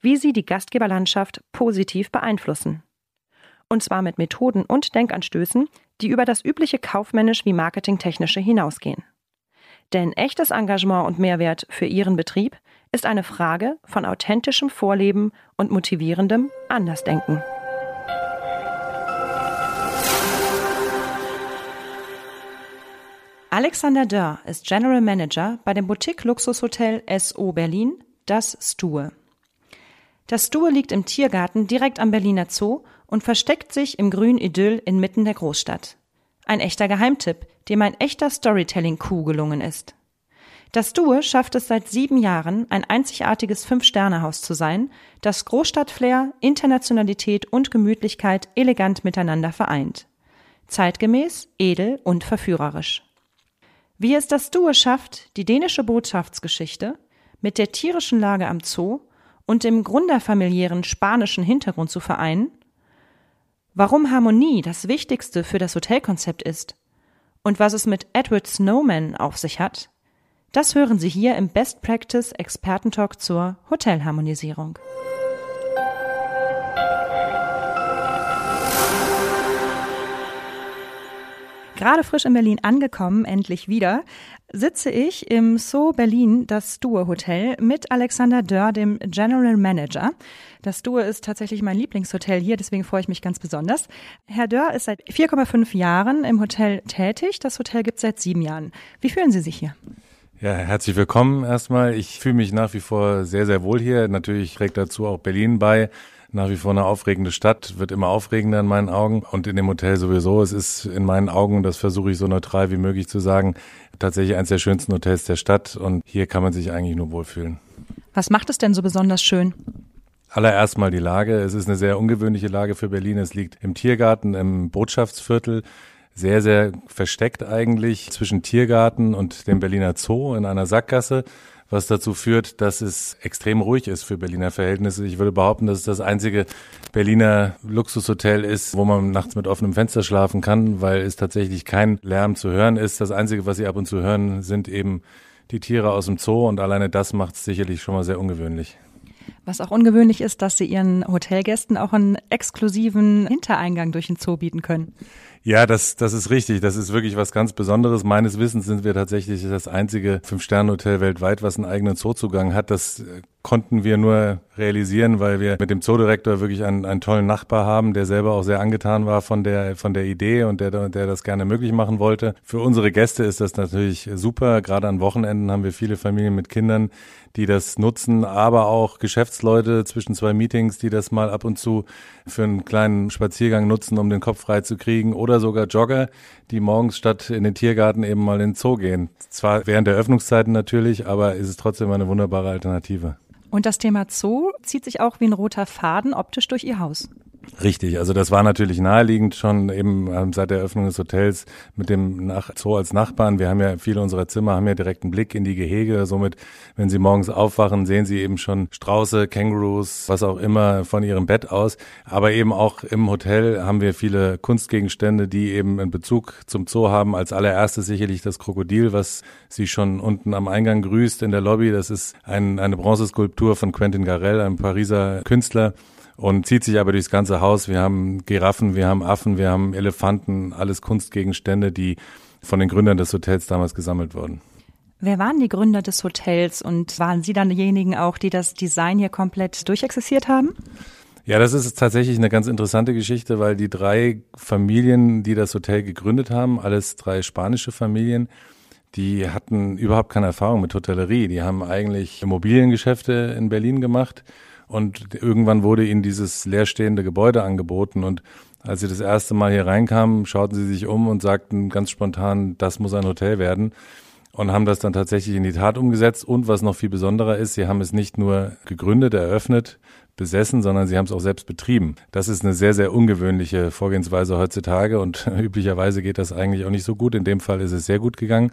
wie Sie die Gastgeberlandschaft positiv beeinflussen und zwar mit Methoden und Denkanstößen, die über das übliche kaufmännisch wie marketingtechnische hinausgehen. Denn echtes Engagement und Mehrwert für Ihren Betrieb ist eine Frage von authentischem Vorleben und motivierendem Andersdenken. Alexander Dörr ist General Manager bei dem Boutique-Luxushotel SO Berlin, das Stue. Das Stue liegt im Tiergarten direkt am Berliner Zoo und versteckt sich im grünen Idyll inmitten der Großstadt. Ein echter Geheimtipp, dem ein echter Storytelling-Coup gelungen ist. Das Due schafft es seit sieben Jahren, ein einzigartiges Fünf-Sterne-Haus zu sein, das Großstadtflair, Internationalität und Gemütlichkeit elegant miteinander vereint. Zeitgemäß, edel und verführerisch. Wie es das Due schafft, die dänische Botschaftsgeschichte mit der tierischen Lage am Zoo und dem gründerfamiliären spanischen Hintergrund zu vereinen, warum Harmonie das Wichtigste für das Hotelkonzept ist und was es mit Edward Snowman auf sich hat, das hören Sie hier im Best Practice Expertentalk zur Hotelharmonisierung. Gerade frisch in Berlin angekommen, endlich wieder, sitze ich im So Berlin, das Stue Hotel, mit Alexander Dörr, dem General Manager. Das Stue ist tatsächlich mein Lieblingshotel hier, deswegen freue ich mich ganz besonders. Herr Dörr ist seit 4,5 Jahren im Hotel tätig. Das Hotel gibt es seit sieben Jahren. Wie fühlen Sie sich hier? Ja, herzlich willkommen erstmal. Ich fühle mich nach wie vor sehr, sehr wohl hier. Natürlich trägt dazu auch Berlin bei nach wie vor eine aufregende Stadt, wird immer aufregender in meinen Augen und in dem Hotel sowieso. Es ist in meinen Augen, das versuche ich so neutral wie möglich zu sagen, tatsächlich eines der schönsten Hotels der Stadt und hier kann man sich eigentlich nur wohlfühlen. Was macht es denn so besonders schön? Allererst mal die Lage. Es ist eine sehr ungewöhnliche Lage für Berlin. Es liegt im Tiergarten, im Botschaftsviertel sehr, sehr versteckt eigentlich zwischen Tiergarten und dem Berliner Zoo in einer Sackgasse was dazu führt, dass es extrem ruhig ist für Berliner Verhältnisse. Ich würde behaupten, dass es das einzige Berliner Luxushotel ist, wo man nachts mit offenem Fenster schlafen kann, weil es tatsächlich kein Lärm zu hören ist. Das Einzige, was Sie ab und zu hören, sind eben die Tiere aus dem Zoo und alleine das macht es sicherlich schon mal sehr ungewöhnlich. Was auch ungewöhnlich ist, dass Sie Ihren Hotelgästen auch einen exklusiven Hintereingang durch den Zoo bieten können. Ja, das, das ist richtig. Das ist wirklich was ganz Besonderes. Meines Wissens sind wir tatsächlich das einzige Fünf-Sterne-Hotel weltweit, was einen eigenen Zoozugang hat. Das äh, konnten wir nur realisieren, weil wir mit dem Zoodirektor wirklich einen, einen tollen Nachbar haben, der selber auch sehr angetan war von der, von der Idee und der, der das gerne möglich machen wollte. Für unsere Gäste ist das natürlich super. Gerade an Wochenenden haben wir viele Familien mit Kindern, die das nutzen, aber auch Geschäftsleute zwischen zwei Meetings, die das mal ab und zu für einen kleinen Spaziergang nutzen, um den Kopf frei zu kriegen oder sogar Jogger, die morgens statt in den Tiergarten eben mal in den Zoo gehen. Zwar während der Öffnungszeiten natürlich, aber ist es trotzdem eine wunderbare Alternative. Und das Thema Zoo zieht sich auch wie ein roter Faden optisch durch Ihr Haus. Richtig, also das war natürlich naheliegend schon eben ähm, seit der Eröffnung des Hotels mit dem Nach Zoo als Nachbarn. Wir haben ja viele unserer Zimmer haben ja direkten Blick in die Gehege. Somit, wenn Sie morgens aufwachen, sehen Sie eben schon Strauße, Kängurus, was auch immer von Ihrem Bett aus. Aber eben auch im Hotel haben wir viele Kunstgegenstände, die eben einen Bezug zum Zoo haben. Als allererstes sicherlich das Krokodil, was Sie schon unten am Eingang grüßt in der Lobby. Das ist ein, eine Bronzeskulptur von Quentin Garel, einem Pariser Künstler und zieht sich aber durchs ganze Haus. Wir haben Giraffen, wir haben Affen, wir haben Elefanten, alles Kunstgegenstände, die von den Gründern des Hotels damals gesammelt wurden. Wer waren die Gründer des Hotels und waren Sie dann diejenigen auch, die das Design hier komplett durchexerziert haben? Ja, das ist tatsächlich eine ganz interessante Geschichte, weil die drei Familien, die das Hotel gegründet haben, alles drei spanische Familien, die hatten überhaupt keine Erfahrung mit Hotellerie. Die haben eigentlich Immobiliengeschäfte in Berlin gemacht und irgendwann wurde ihnen dieses leerstehende Gebäude angeboten und als sie das erste Mal hier reinkamen, schauten sie sich um und sagten ganz spontan, das muss ein Hotel werden und haben das dann tatsächlich in die Tat umgesetzt. Und was noch viel besonderer ist, sie haben es nicht nur gegründet, eröffnet, besessen, sondern sie haben es auch selbst betrieben. Das ist eine sehr, sehr ungewöhnliche Vorgehensweise heutzutage und üblicherweise geht das eigentlich auch nicht so gut. In dem Fall ist es sehr gut gegangen.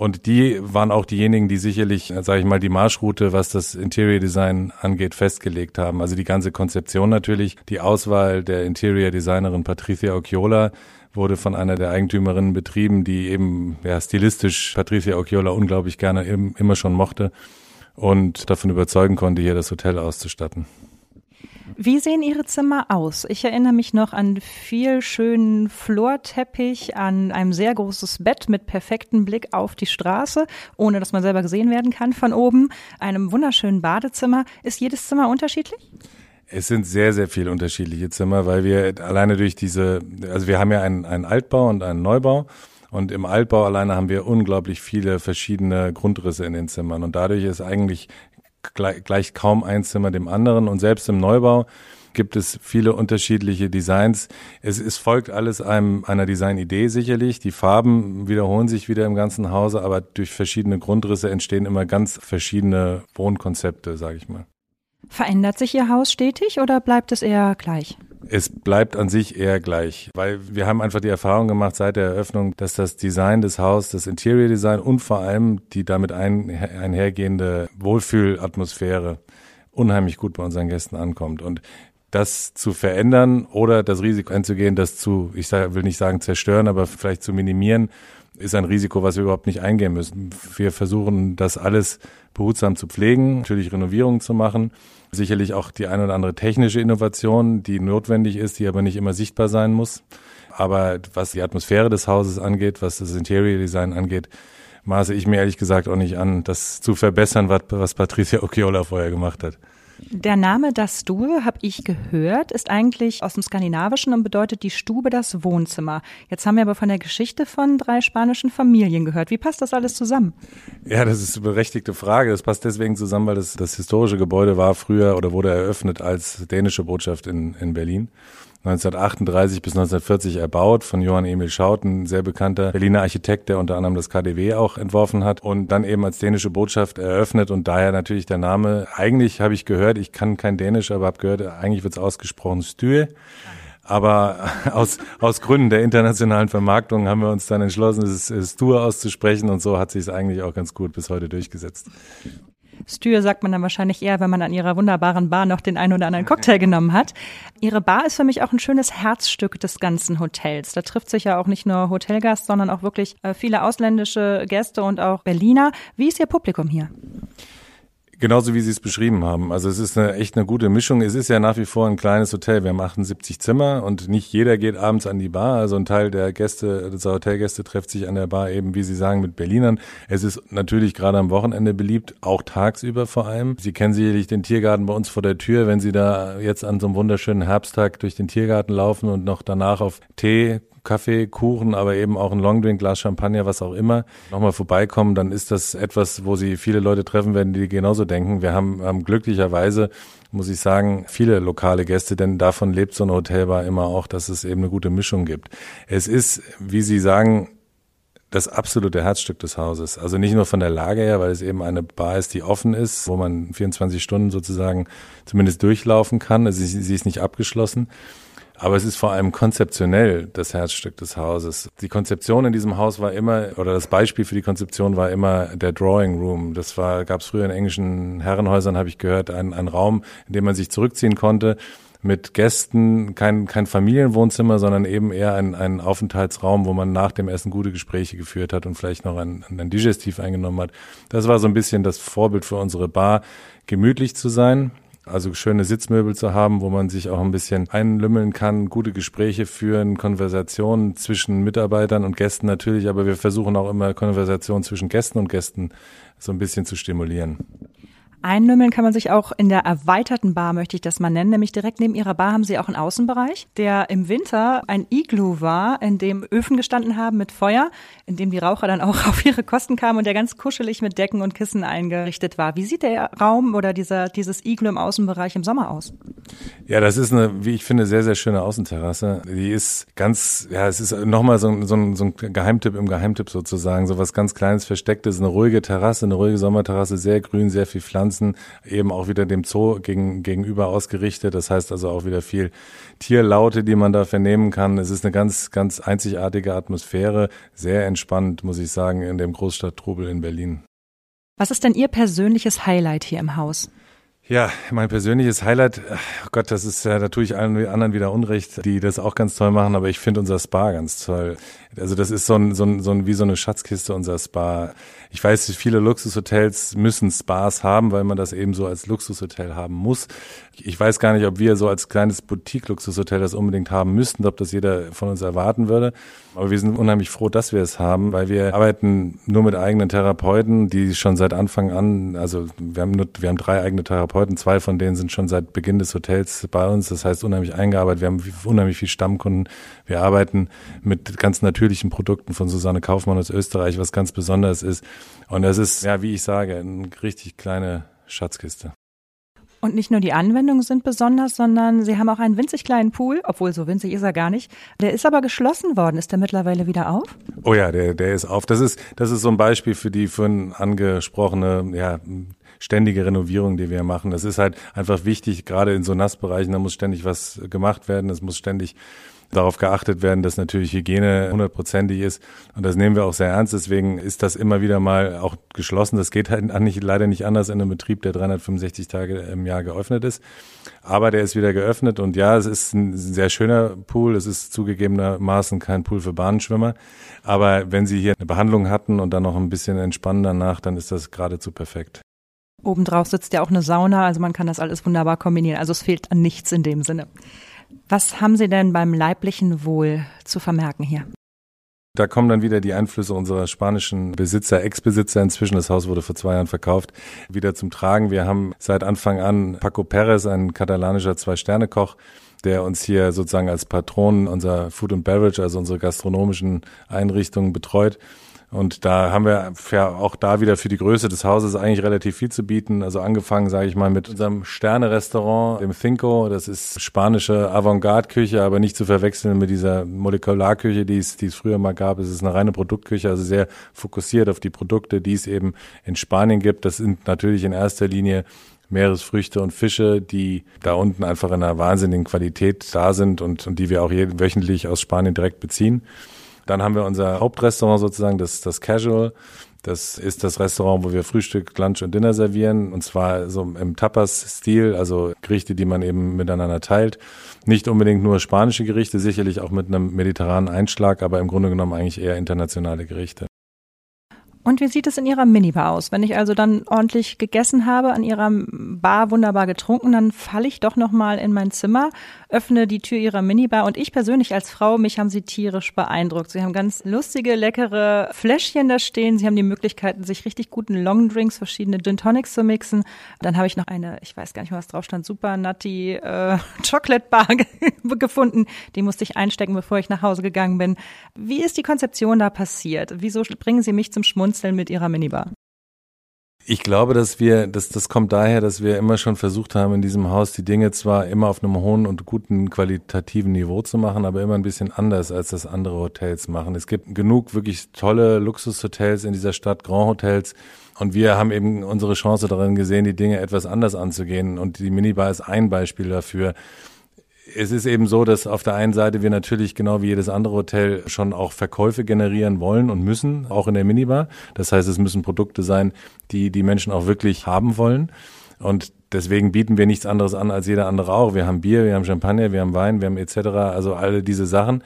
Und die waren auch diejenigen, die sicherlich, sage ich mal, die Marschroute, was das Interior Design angeht, festgelegt haben. Also die ganze Konzeption natürlich, die Auswahl der Interior Designerin Patricia Occhiola wurde von einer der Eigentümerinnen betrieben, die eben ja, stilistisch Patricia Occhiola unglaublich gerne immer schon mochte und davon überzeugen konnte, hier das Hotel auszustatten. Wie sehen Ihre Zimmer aus? Ich erinnere mich noch an viel schönen Florteppich, an ein sehr großes Bett mit perfektem Blick auf die Straße, ohne dass man selber gesehen werden kann von oben, einem wunderschönen Badezimmer. Ist jedes Zimmer unterschiedlich? Es sind sehr, sehr viele unterschiedliche Zimmer, weil wir alleine durch diese, also wir haben ja einen, einen Altbau und einen Neubau. Und im Altbau alleine haben wir unglaublich viele verschiedene Grundrisse in den Zimmern. Und dadurch ist eigentlich gleich, gleich kaum ein Zimmer dem anderen. Und selbst im Neubau gibt es viele unterschiedliche Designs. Es, es folgt alles einem, einer Designidee sicherlich. Die Farben wiederholen sich wieder im ganzen Hause, aber durch verschiedene Grundrisse entstehen immer ganz verschiedene Wohnkonzepte, sage ich mal. Verändert sich Ihr Haus stetig oder bleibt es eher gleich? Es bleibt an sich eher gleich, weil wir haben einfach die Erfahrung gemacht seit der Eröffnung, dass das Design des Hauses, das Interior Design und vor allem die damit ein, einhergehende Wohlfühlatmosphäre unheimlich gut bei unseren Gästen ankommt. Und das zu verändern oder das Risiko einzugehen, das zu, ich will nicht sagen zerstören, aber vielleicht zu minimieren, ist ein Risiko, was wir überhaupt nicht eingehen müssen. Wir versuchen das alles behutsam zu pflegen, natürlich Renovierungen zu machen, sicherlich auch die ein oder andere technische Innovation, die notwendig ist, die aber nicht immer sichtbar sein muss. Aber was die Atmosphäre des Hauses angeht, was das Interior Design angeht, maße ich mir ehrlich gesagt auch nicht an, das zu verbessern, was, was Patricia Occhiola vorher gemacht hat. Der Name Das Stube, habe ich gehört, ist eigentlich aus dem Skandinavischen und bedeutet die Stube das Wohnzimmer. Jetzt haben wir aber von der Geschichte von drei spanischen Familien gehört. Wie passt das alles zusammen? Ja, das ist eine berechtigte Frage. Das passt deswegen zusammen, weil das, das historische Gebäude war früher oder wurde eröffnet als dänische Botschaft in, in Berlin. 1938 bis 1940 erbaut von Johann Emil Schaut, ein sehr bekannter Berliner Architekt, der unter anderem das KDW auch entworfen hat und dann eben als dänische Botschaft eröffnet und daher natürlich der Name. Eigentlich habe ich gehört, ich kann kein Dänisch, aber habe gehört, eigentlich wird es ausgesprochen Stühe. Aber aus, aus Gründen der internationalen Vermarktung haben wir uns dann entschlossen, es Stue auszusprechen und so hat sich es eigentlich auch ganz gut bis heute durchgesetzt. Stür sagt man dann wahrscheinlich eher, wenn man an ihrer wunderbaren Bar noch den einen oder anderen Cocktail genommen hat. Ihre Bar ist für mich auch ein schönes Herzstück des ganzen Hotels. Da trifft sich ja auch nicht nur Hotelgast, sondern auch wirklich äh, viele ausländische Gäste und auch Berliner. Wie ist Ihr Publikum hier? Genauso wie Sie es beschrieben haben. Also es ist eine, echt eine gute Mischung. Es ist ja nach wie vor ein kleines Hotel. Wir haben 78 Zimmer und nicht jeder geht abends an die Bar. Also ein Teil der Gäste, der Hotelgäste trifft sich an der Bar eben, wie Sie sagen, mit Berlinern. Es ist natürlich gerade am Wochenende beliebt, auch tagsüber vor allem. Sie kennen sicherlich den Tiergarten bei uns vor der Tür. Wenn Sie da jetzt an so einem wunderschönen Herbsttag durch den Tiergarten laufen und noch danach auf Tee Kaffee, Kuchen, aber eben auch ein Longdrink, Glas Champagner, was auch immer, nochmal vorbeikommen, dann ist das etwas, wo sie viele Leute treffen werden, die genauso denken. Wir haben, haben glücklicherweise, muss ich sagen, viele lokale Gäste, denn davon lebt so eine Hotelbar immer auch, dass es eben eine gute Mischung gibt. Es ist, wie Sie sagen, das absolute Herzstück des Hauses. Also nicht nur von der Lage her, weil es eben eine Bar ist, die offen ist, wo man 24 Stunden sozusagen zumindest durchlaufen kann. Also sie, sie ist nicht abgeschlossen. Aber es ist vor allem konzeptionell das Herzstück des Hauses. Die Konzeption in diesem Haus war immer, oder das Beispiel für die Konzeption war immer der Drawing Room. Das war, gab es früher in englischen Herrenhäusern, habe ich gehört, ein, Raum, in dem man sich zurückziehen konnte mit Gästen, kein, kein Familienwohnzimmer, sondern eben eher ein, ein Aufenthaltsraum, wo man nach dem Essen gute Gespräche geführt hat und vielleicht noch ein, ein Digestiv eingenommen hat. Das war so ein bisschen das Vorbild für unsere Bar, gemütlich zu sein, also schöne Sitzmöbel zu haben, wo man sich auch ein bisschen einlümmeln kann, gute Gespräche führen, Konversationen zwischen Mitarbeitern und Gästen natürlich, aber wir versuchen auch immer Konversationen zwischen Gästen und Gästen so ein bisschen zu stimulieren. Einnümmeln kann man sich auch in der erweiterten Bar, möchte ich das mal nennen, nämlich direkt neben ihrer Bar haben sie auch einen Außenbereich, der im Winter ein Igloo war, in dem Öfen gestanden haben mit Feuer, in dem die Raucher dann auch auf ihre Kosten kamen und der ganz kuschelig mit Decken und Kissen eingerichtet war. Wie sieht der Raum oder dieser, dieses Igloo im Außenbereich im Sommer aus? Ja, das ist eine, wie ich finde, sehr, sehr schöne Außenterrasse. Die ist ganz, ja, es ist nochmal so, so, so ein Geheimtipp im Geheimtipp sozusagen, so was ganz Kleines, Verstecktes, eine ruhige Terrasse, eine ruhige Sommerterrasse, sehr grün, sehr viel Pflanzen, eben auch wieder dem Zoo gegen, gegenüber ausgerichtet. Das heißt also auch wieder viel Tierlaute, die man da vernehmen kann. Es ist eine ganz, ganz einzigartige Atmosphäre, sehr entspannt, muss ich sagen, in dem Großstadttrubel in Berlin. Was ist denn Ihr persönliches Highlight hier im Haus? Ja, mein persönliches Highlight, oh Gott, das ist ja, da tue ich allen anderen wieder Unrecht, die das auch ganz toll machen, aber ich finde unser Spa ganz toll. Also das ist so ein, so ein, so ein wie so eine Schatzkiste, unser Spa. Ich weiß, viele Luxushotels müssen Spas haben, weil man das eben so als Luxushotel haben muss. Ich weiß gar nicht, ob wir so als kleines Boutique-Luxushotel das unbedingt haben müssten, ob das jeder von uns erwarten würde. Aber wir sind unheimlich froh, dass wir es haben, weil wir arbeiten nur mit eigenen Therapeuten, die schon seit Anfang an, also wir haben nur, wir haben drei eigene Therapeuten, zwei von denen sind schon seit Beginn des Hotels bei uns. Das heißt unheimlich eingearbeitet. Wir haben unheimlich viel Stammkunden. Wir arbeiten mit ganz natürlichen natürlichen Produkten von Susanne Kaufmann aus Österreich, was ganz Besonderes ist. Und das ist, ja, wie ich sage, eine richtig kleine Schatzkiste. Und nicht nur die Anwendungen sind besonders, sondern Sie haben auch einen winzig kleinen Pool, obwohl so winzig ist er gar nicht. Der ist aber geschlossen worden. Ist der mittlerweile wieder auf? Oh ja, der, der ist auf. Das ist, das ist so ein Beispiel für die vorhin angesprochene, ja, ständige Renovierung, die wir machen. Das ist halt einfach wichtig, gerade in so Nassbereichen, da muss ständig was gemacht werden. Es muss ständig darauf geachtet werden, dass natürlich Hygiene hundertprozentig ist. Und das nehmen wir auch sehr ernst. Deswegen ist das immer wieder mal auch geschlossen. Das geht halt nicht, leider nicht anders in einem Betrieb, der 365 Tage im Jahr geöffnet ist. Aber der ist wieder geöffnet. Und ja, es ist ein sehr schöner Pool. Es ist zugegebenermaßen kein Pool für Bahnschwimmer. Aber wenn Sie hier eine Behandlung hatten und dann noch ein bisschen entspannen danach, dann ist das geradezu perfekt. Obendrauf sitzt ja auch eine Sauna, also man kann das alles wunderbar kombinieren. Also es fehlt an nichts in dem Sinne. Was haben Sie denn beim leiblichen Wohl zu vermerken hier? Da kommen dann wieder die Einflüsse unserer spanischen Besitzer, Ex-Besitzer. Inzwischen, das Haus wurde vor zwei Jahren verkauft, wieder zum Tragen. Wir haben seit Anfang an Paco Perez, ein katalanischer Zwei-Sterne-Koch, der uns hier sozusagen als Patron unser Food and Beverage, also unsere gastronomischen Einrichtungen betreut. Und da haben wir ja auch da wieder für die Größe des Hauses eigentlich relativ viel zu bieten. Also angefangen, sage ich mal, mit unserem Sterne-Restaurant, dem Cinco. Das ist spanische Avantgarde-Küche, aber nicht zu verwechseln mit dieser Molekularküche, die es, die es früher mal gab. Es ist eine reine Produktküche, also sehr fokussiert auf die Produkte, die es eben in Spanien gibt. Das sind natürlich in erster Linie Meeresfrüchte und Fische, die da unten einfach in einer wahnsinnigen Qualität da sind und, und die wir auch jeden, wöchentlich aus Spanien direkt beziehen. Dann haben wir unser Hauptrestaurant sozusagen, das, das Casual. Das ist das Restaurant, wo wir Frühstück, Lunch und Dinner servieren. Und zwar so im Tapas-Stil, also Gerichte, die man eben miteinander teilt. Nicht unbedingt nur spanische Gerichte, sicherlich auch mit einem mediterranen Einschlag, aber im Grunde genommen eigentlich eher internationale Gerichte. Und wie sieht es in Ihrer Minibar aus? Wenn ich also dann ordentlich gegessen habe, an Ihrer Bar wunderbar getrunken, dann falle ich doch nochmal in mein Zimmer, öffne die Tür Ihrer Minibar und ich persönlich als Frau, mich haben Sie tierisch beeindruckt. Sie haben ganz lustige, leckere Fläschchen da stehen. Sie haben die Möglichkeiten, sich richtig guten Longdrinks, verschiedene Gin Tonics zu mixen. Dann habe ich noch eine, ich weiß gar nicht, was drauf stand, Super Nutty äh, Chocolate Bar gefunden. Die musste ich einstecken, bevor ich nach Hause gegangen bin. Wie ist die Konzeption da passiert? Wieso bringen Sie mich zum? Schmunzeln mit ihrer Minibar? Ich glaube, dass wir, dass das kommt daher, dass wir immer schon versucht haben, in diesem Haus die Dinge zwar immer auf einem hohen und guten qualitativen Niveau zu machen, aber immer ein bisschen anders, als das andere Hotels machen. Es gibt genug wirklich tolle Luxushotels in dieser Stadt, Grand Hotels. Und wir haben eben unsere Chance darin gesehen, die Dinge etwas anders anzugehen. Und die Minibar ist ein Beispiel dafür es ist eben so, dass auf der einen Seite wir natürlich genau wie jedes andere Hotel schon auch Verkäufe generieren wollen und müssen, auch in der Minibar. Das heißt, es müssen Produkte sein, die die Menschen auch wirklich haben wollen. Und deswegen bieten wir nichts anderes an als jeder andere auch. Wir haben Bier, wir haben Champagner, wir haben Wein, wir haben etc. Also alle diese Sachen.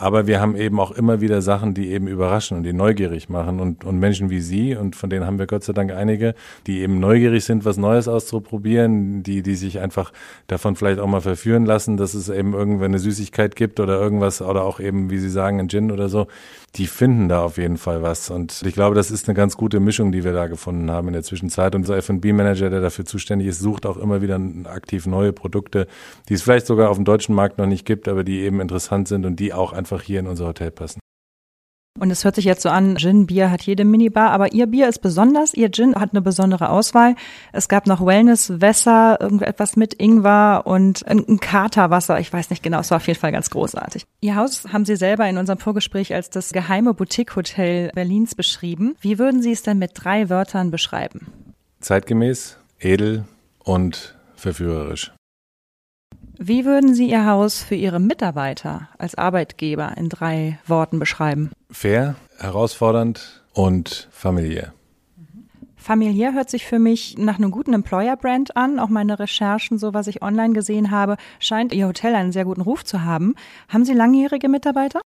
Aber wir haben eben auch immer wieder Sachen, die eben überraschen und die neugierig machen und, und Menschen wie Sie, und von denen haben wir Gott sei Dank einige, die eben neugierig sind, was Neues auszuprobieren, die, die sich einfach davon vielleicht auch mal verführen lassen, dass es eben irgendwann eine Süßigkeit gibt oder irgendwas oder auch eben, wie Sie sagen, ein Gin oder so. Die finden da auf jeden Fall was. Und ich glaube, das ist eine ganz gute Mischung, die wir da gefunden haben in der Zwischenzeit. Unser F&B-Manager, der dafür zuständig ist, sucht auch immer wieder aktiv neue Produkte, die es vielleicht sogar auf dem deutschen Markt noch nicht gibt, aber die eben interessant sind und die auch einfach hier in unser Hotel passen. Und es hört sich jetzt so an, Gin-Bier hat jede Minibar, aber Ihr Bier ist besonders. Ihr Gin hat eine besondere Auswahl. Es gab noch Wellness-Wässer, irgendetwas mit Ingwer und ein Katerwasser. Ich weiß nicht genau, es war auf jeden Fall ganz großartig. Ihr Haus haben Sie selber in unserem Vorgespräch als das geheime Boutique-Hotel Berlins beschrieben. Wie würden Sie es denn mit drei Wörtern beschreiben? Zeitgemäß, edel und verführerisch. Wie würden Sie Ihr Haus für Ihre Mitarbeiter als Arbeitgeber in drei Worten beschreiben? Fair, herausfordernd und familiär. Familiär hört sich für mich nach einem guten Employer-Brand an. Auch meine Recherchen, so was ich online gesehen habe, scheint Ihr Hotel einen sehr guten Ruf zu haben. Haben Sie langjährige Mitarbeiter?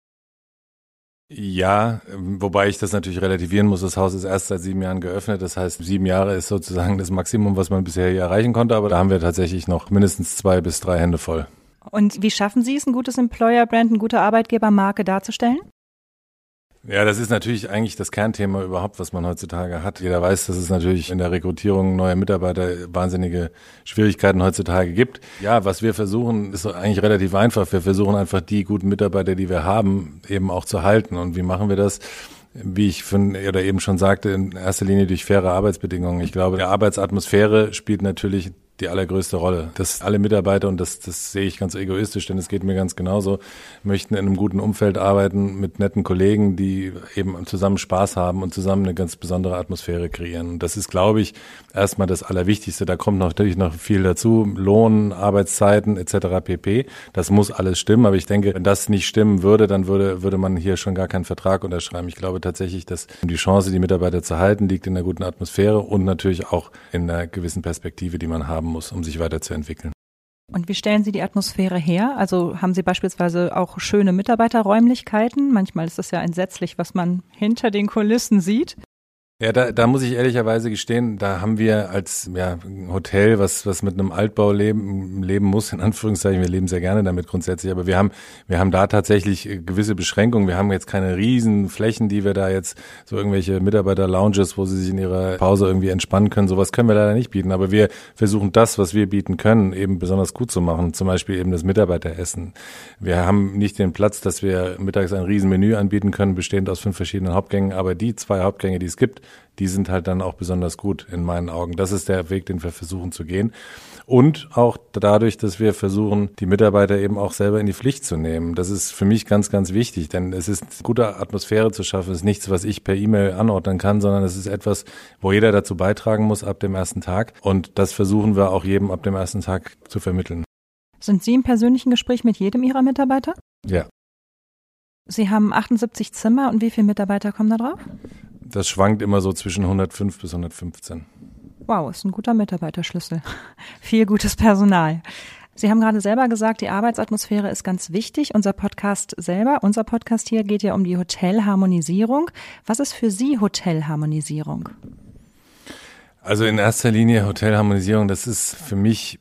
Ja, wobei ich das natürlich relativieren muss. Das Haus ist erst seit sieben Jahren geöffnet. Das heißt, sieben Jahre ist sozusagen das Maximum, was man bisher hier erreichen konnte. Aber da haben wir tatsächlich noch mindestens zwei bis drei Hände voll. Und wie schaffen Sie es, ein gutes Employer-Brand, eine gute Arbeitgebermarke darzustellen? Ja, das ist natürlich eigentlich das Kernthema überhaupt, was man heutzutage hat. Jeder weiß, dass es natürlich in der Rekrutierung neuer Mitarbeiter wahnsinnige Schwierigkeiten heutzutage gibt. Ja, was wir versuchen, ist eigentlich relativ einfach. Wir versuchen einfach die guten Mitarbeiter, die wir haben, eben auch zu halten. Und wie machen wir das? wie ich von, oder eben schon sagte, in erster Linie durch faire Arbeitsbedingungen. Ich glaube, die Arbeitsatmosphäre spielt natürlich die allergrößte Rolle. Dass alle Mitarbeiter, und das, das sehe ich ganz egoistisch, denn es geht mir ganz genauso, möchten in einem guten Umfeld arbeiten mit netten Kollegen, die eben zusammen Spaß haben und zusammen eine ganz besondere Atmosphäre kreieren. Und das ist, glaube ich, erstmal das Allerwichtigste. Da kommt natürlich noch viel dazu. Lohn, Arbeitszeiten etc. pp. Das muss alles stimmen. Aber ich denke, wenn das nicht stimmen würde, dann würde, würde man hier schon gar keinen Vertrag unterschreiben. Ich glaube tatsächlich, dass die Chance, die Mitarbeiter zu halten, liegt in einer guten Atmosphäre und natürlich auch in einer gewissen Perspektive, die man haben muss, um sich weiterzuentwickeln. Und wie stellen Sie die Atmosphäre her? Also haben Sie beispielsweise auch schöne Mitarbeiterräumlichkeiten? Manchmal ist es ja entsetzlich, was man hinter den Kulissen sieht. Ja, da, da muss ich ehrlicherweise gestehen, da haben wir als ja, Hotel, was, was mit einem Altbau leben, leben muss, in Anführungszeichen, wir leben sehr gerne damit grundsätzlich, aber wir haben, wir haben da tatsächlich gewisse Beschränkungen. Wir haben jetzt keine riesen Flächen, die wir da jetzt, so irgendwelche Mitarbeiter-Lounges, wo sie sich in ihrer Pause irgendwie entspannen können, sowas können wir leider nicht bieten. Aber wir versuchen das, was wir bieten können, eben besonders gut zu machen. Zum Beispiel eben das Mitarbeiteressen. Wir haben nicht den Platz, dass wir mittags ein Riesenmenü anbieten können, bestehend aus fünf verschiedenen Hauptgängen, aber die zwei Hauptgänge, die es gibt, die sind halt dann auch besonders gut in meinen Augen. Das ist der Weg, den wir versuchen zu gehen. Und auch dadurch, dass wir versuchen, die Mitarbeiter eben auch selber in die Pflicht zu nehmen. Das ist für mich ganz, ganz wichtig, denn es ist gute Atmosphäre zu schaffen. Es ist nichts, was ich per E-Mail anordnen kann, sondern es ist etwas, wo jeder dazu beitragen muss ab dem ersten Tag. Und das versuchen wir auch jedem ab dem ersten Tag zu vermitteln. Sind Sie im persönlichen Gespräch mit jedem Ihrer Mitarbeiter? Ja. Sie haben 78 Zimmer und wie viele Mitarbeiter kommen da drauf? Das schwankt immer so zwischen 105 bis 115. Wow, ist ein guter Mitarbeiterschlüssel. Viel gutes Personal. Sie haben gerade selber gesagt, die Arbeitsatmosphäre ist ganz wichtig. Unser Podcast selber, unser Podcast hier geht ja um die Hotelharmonisierung. Was ist für Sie Hotelharmonisierung? Also in erster Linie Hotelharmonisierung, das ist für mich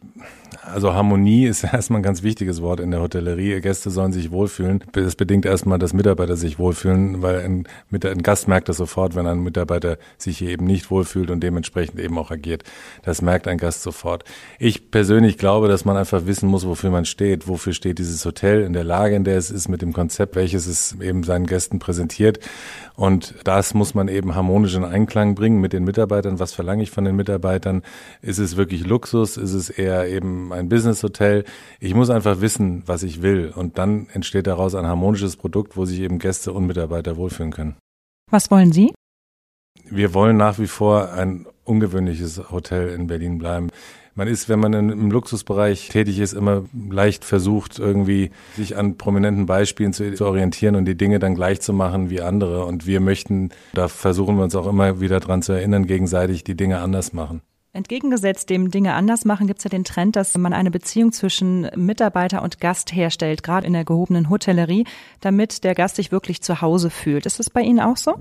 also Harmonie ist erstmal ein ganz wichtiges Wort in der Hotellerie. Gäste sollen sich wohlfühlen. Das bedingt erstmal, dass Mitarbeiter sich wohlfühlen, weil ein, ein Gast merkt das sofort, wenn ein Mitarbeiter sich hier eben nicht wohlfühlt und dementsprechend eben auch agiert. Das merkt ein Gast sofort. Ich persönlich glaube, dass man einfach wissen muss, wofür man steht. Wofür steht dieses Hotel in der Lage, in der es ist, mit dem Konzept, welches es eben seinen Gästen präsentiert. Und das muss man eben harmonisch in Einklang bringen mit den Mitarbeitern. Was verlange ich von den Mitarbeitern? Ist es wirklich Luxus? Ist es eher eben ein Business-Hotel? Ich muss einfach wissen, was ich will. Und dann entsteht daraus ein harmonisches Produkt, wo sich eben Gäste und Mitarbeiter wohlfühlen können. Was wollen Sie? Wir wollen nach wie vor ein ungewöhnliches Hotel in Berlin bleiben man ist, wenn man im Luxusbereich tätig ist, immer leicht versucht, irgendwie sich an prominenten Beispielen zu, zu, orientieren und die Dinge dann gleich zu machen wie andere. Und wir möchten, da versuchen wir uns auch immer wieder dran zu erinnern, gegenseitig die Dinge anders machen. Entgegengesetzt dem Dinge anders machen, gibt es ja den Trend, dass man eine Beziehung zwischen Mitarbeiter und Gast herstellt, gerade in der gehobenen Hotellerie, damit der Gast sich wirklich zu Hause fühlt. Ist das bei Ihnen auch so?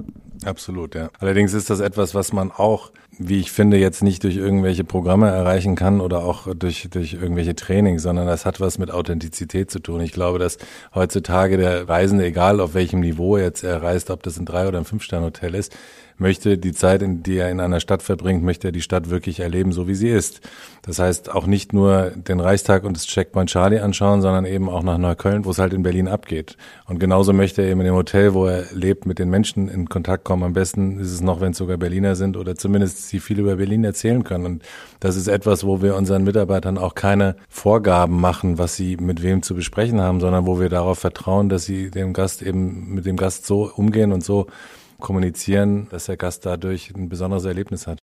Absolut, ja. Allerdings ist das etwas, was man auch, wie ich finde, jetzt nicht durch irgendwelche Programme erreichen kann oder auch durch, durch irgendwelche Trainings, sondern das hat was mit Authentizität zu tun. Ich glaube, dass heutzutage der Reisende, egal auf welchem Niveau jetzt er reist, ob das ein Drei- oder ein Fünf-Stern-Hotel ist, möchte die Zeit, in die er in einer Stadt verbringt, möchte er die Stadt wirklich erleben, so wie sie ist. Das heißt, auch nicht nur den Reichstag und das Checkpoint Charlie anschauen, sondern eben auch nach Neukölln, wo es halt in Berlin abgeht. Und genauso möchte er eben in dem Hotel, wo er lebt, mit den Menschen in Kontakt kommen. Am besten ist es noch, wenn es sogar Berliner sind oder zumindest sie viel über Berlin erzählen können. Und das ist etwas, wo wir unseren Mitarbeitern auch keine Vorgaben machen, was sie mit wem zu besprechen haben, sondern wo wir darauf vertrauen, dass sie dem Gast eben mit dem Gast so umgehen und so kommunizieren, dass der Gast dadurch ein besonderes Erlebnis hat.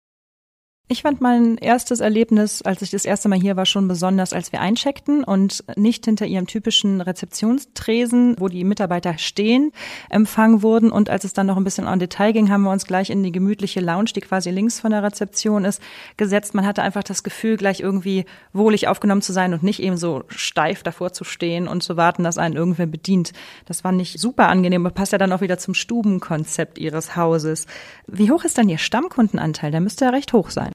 Ich fand mein erstes Erlebnis, als ich das erste Mal hier war, schon besonders, als wir eincheckten und nicht hinter ihrem typischen Rezeptionstresen, wo die Mitarbeiter stehen, empfangen wurden. Und als es dann noch ein bisschen an Detail ging, haben wir uns gleich in die gemütliche Lounge, die quasi links von der Rezeption ist, gesetzt. Man hatte einfach das Gefühl, gleich irgendwie wohlig aufgenommen zu sein und nicht eben so steif davor zu stehen und zu warten, dass einen irgendwer bedient. Das war nicht super angenehm, aber passt ja dann auch wieder zum Stubenkonzept ihres Hauses. Wie hoch ist dann Ihr Stammkundenanteil? Der müsste ja recht hoch sein.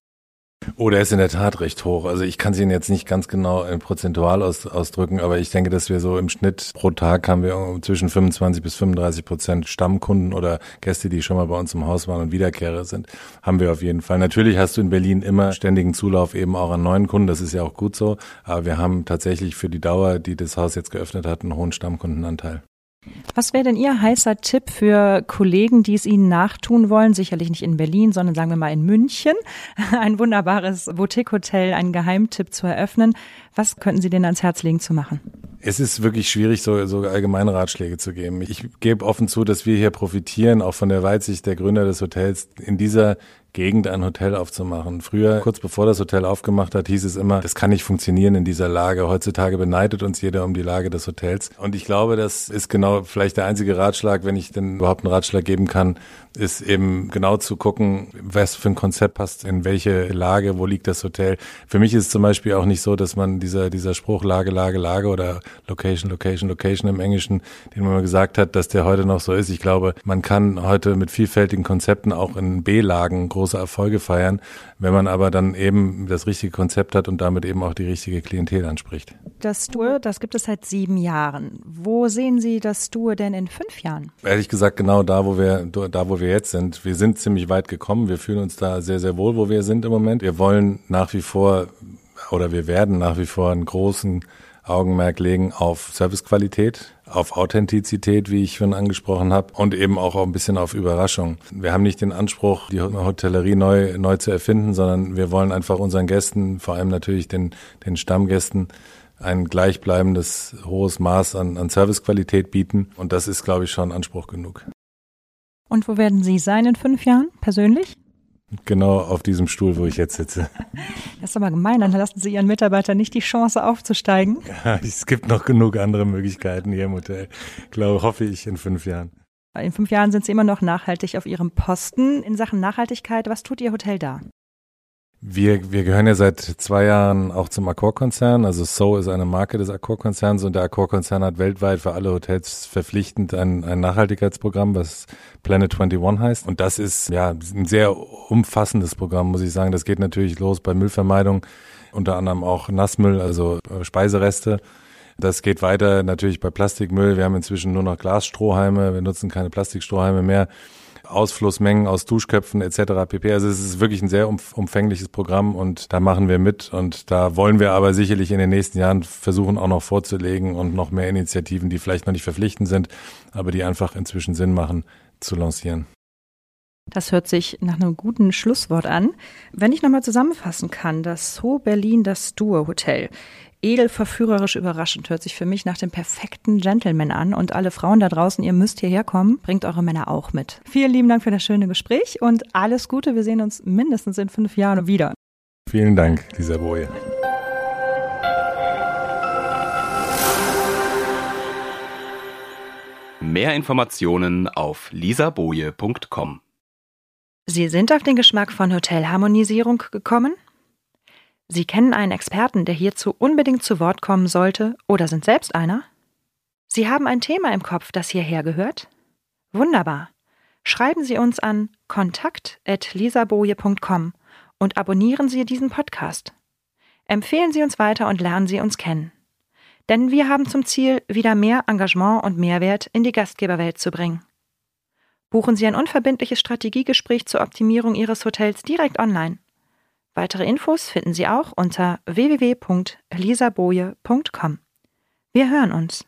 Oh, der ist in der Tat recht hoch. Also ich kann es Ihnen jetzt nicht ganz genau in prozentual aus, ausdrücken, aber ich denke, dass wir so im Schnitt pro Tag haben wir zwischen 25 bis 35 Prozent Stammkunden oder Gäste, die schon mal bei uns im Haus waren und Wiederkehrer sind, haben wir auf jeden Fall. Natürlich hast du in Berlin immer ständigen Zulauf eben auch an neuen Kunden, das ist ja auch gut so, aber wir haben tatsächlich für die Dauer, die das Haus jetzt geöffnet hat, einen hohen Stammkundenanteil. Was wäre denn Ihr heißer Tipp für Kollegen, die es Ihnen nachtun wollen? Sicherlich nicht in Berlin, sondern sagen wir mal in München. Ein wunderbares Boutique-Hotel, einen Geheimtipp zu eröffnen. Was könnten Sie denen ans Herz legen zu machen? Es ist wirklich schwierig, so, so allgemeine Ratschläge zu geben. Ich gebe offen zu, dass wir hier profitieren, auch von der Weitsicht der Gründer des Hotels, in dieser Gegend ein Hotel aufzumachen. Früher, kurz bevor das Hotel aufgemacht hat, hieß es immer, das kann nicht funktionieren in dieser Lage. Heutzutage beneidet uns jeder um die Lage des Hotels. Und ich glaube, das ist genau vielleicht der einzige Ratschlag, wenn ich denn überhaupt einen Ratschlag geben kann, ist eben genau zu gucken, was für ein Konzept passt, in welche Lage, wo liegt das Hotel. Für mich ist es zum Beispiel auch nicht so, dass man dieser, dieser Spruch Lage, Lage, Lage oder Location, Location, Location im Englischen, den man mal gesagt hat, dass der heute noch so ist. Ich glaube, man kann heute mit vielfältigen Konzepten auch in B-Lagen große Erfolge feiern, wenn man aber dann eben das richtige Konzept hat und damit eben auch die richtige Klientel anspricht. Das Tour, das gibt es seit sieben Jahren. Wo sehen Sie das Tour denn in fünf Jahren? Ehrlich gesagt, genau da, wo wir, da, wo wir jetzt sind. Wir sind ziemlich weit gekommen. Wir fühlen uns da sehr, sehr wohl, wo wir sind im Moment. Wir wollen nach wie vor oder wir werden nach wie vor einen großen Augenmerk legen auf Servicequalität, auf Authentizität, wie ich schon angesprochen habe, und eben auch ein bisschen auf Überraschung. Wir haben nicht den Anspruch, die Hotellerie neu, neu zu erfinden, sondern wir wollen einfach unseren Gästen, vor allem natürlich den, den Stammgästen, ein gleichbleibendes hohes Maß an, an Servicequalität bieten. Und das ist, glaube ich, schon Anspruch genug. Und wo werden Sie sein in fünf Jahren persönlich? Genau auf diesem Stuhl, wo ich jetzt sitze. Das ist aber gemein, dann lassen Sie Ihren Mitarbeitern nicht die Chance aufzusteigen. Ja, es gibt noch genug andere Möglichkeiten hier im Hotel, glaube, hoffe ich, in fünf Jahren. In fünf Jahren sind Sie immer noch nachhaltig auf Ihrem Posten. In Sachen Nachhaltigkeit, was tut Ihr Hotel da? Wir, wir gehören ja seit zwei Jahren auch zum Accor-Konzern. Also So ist eine Marke des Accor-Konzerns und der Accor-Konzern hat weltweit für alle Hotels verpflichtend ein, ein Nachhaltigkeitsprogramm, was Planet 21 heißt. Und das ist ja ein sehr umfassendes Programm, muss ich sagen. Das geht natürlich los bei Müllvermeidung, unter anderem auch Nassmüll, also Speisereste. Das geht weiter natürlich bei Plastikmüll. Wir haben inzwischen nur noch Glasstrohhalme. Wir nutzen keine Plastikstrohhalme mehr. Ausflussmengen aus Duschköpfen etc. pp. Also es ist wirklich ein sehr umfängliches Programm und da machen wir mit und da wollen wir aber sicherlich in den nächsten Jahren versuchen auch noch vorzulegen und noch mehr Initiativen, die vielleicht noch nicht verpflichtend sind, aber die einfach inzwischen Sinn machen, zu lancieren. Das hört sich nach einem guten Schlusswort an. Wenn ich nochmal zusammenfassen kann, das So Berlin, das Duo Hotel edel, verführerisch, überraschend. Hört sich für mich nach dem perfekten Gentleman an. Und alle Frauen da draußen, ihr müsst hierher kommen. Bringt eure Männer auch mit. Vielen lieben Dank für das schöne Gespräch und alles Gute. Wir sehen uns mindestens in fünf Jahren wieder. Vielen Dank, Lisa Boje. Mehr Informationen auf lisaboje.com. Sie sind auf den Geschmack von Hotelharmonisierung gekommen? Sie kennen einen Experten, der hierzu unbedingt zu Wort kommen sollte oder sind selbst einer? Sie haben ein Thema im Kopf, das hierher gehört? Wunderbar. Schreiben Sie uns an kontakt.lisaboje.com und abonnieren Sie diesen Podcast. Empfehlen Sie uns weiter und lernen Sie uns kennen. Denn wir haben zum Ziel, wieder mehr Engagement und Mehrwert in die Gastgeberwelt zu bringen. Buchen Sie ein unverbindliches Strategiegespräch zur Optimierung Ihres Hotels direkt online. Weitere Infos finden Sie auch unter www.elisaboje.com. Wir hören uns.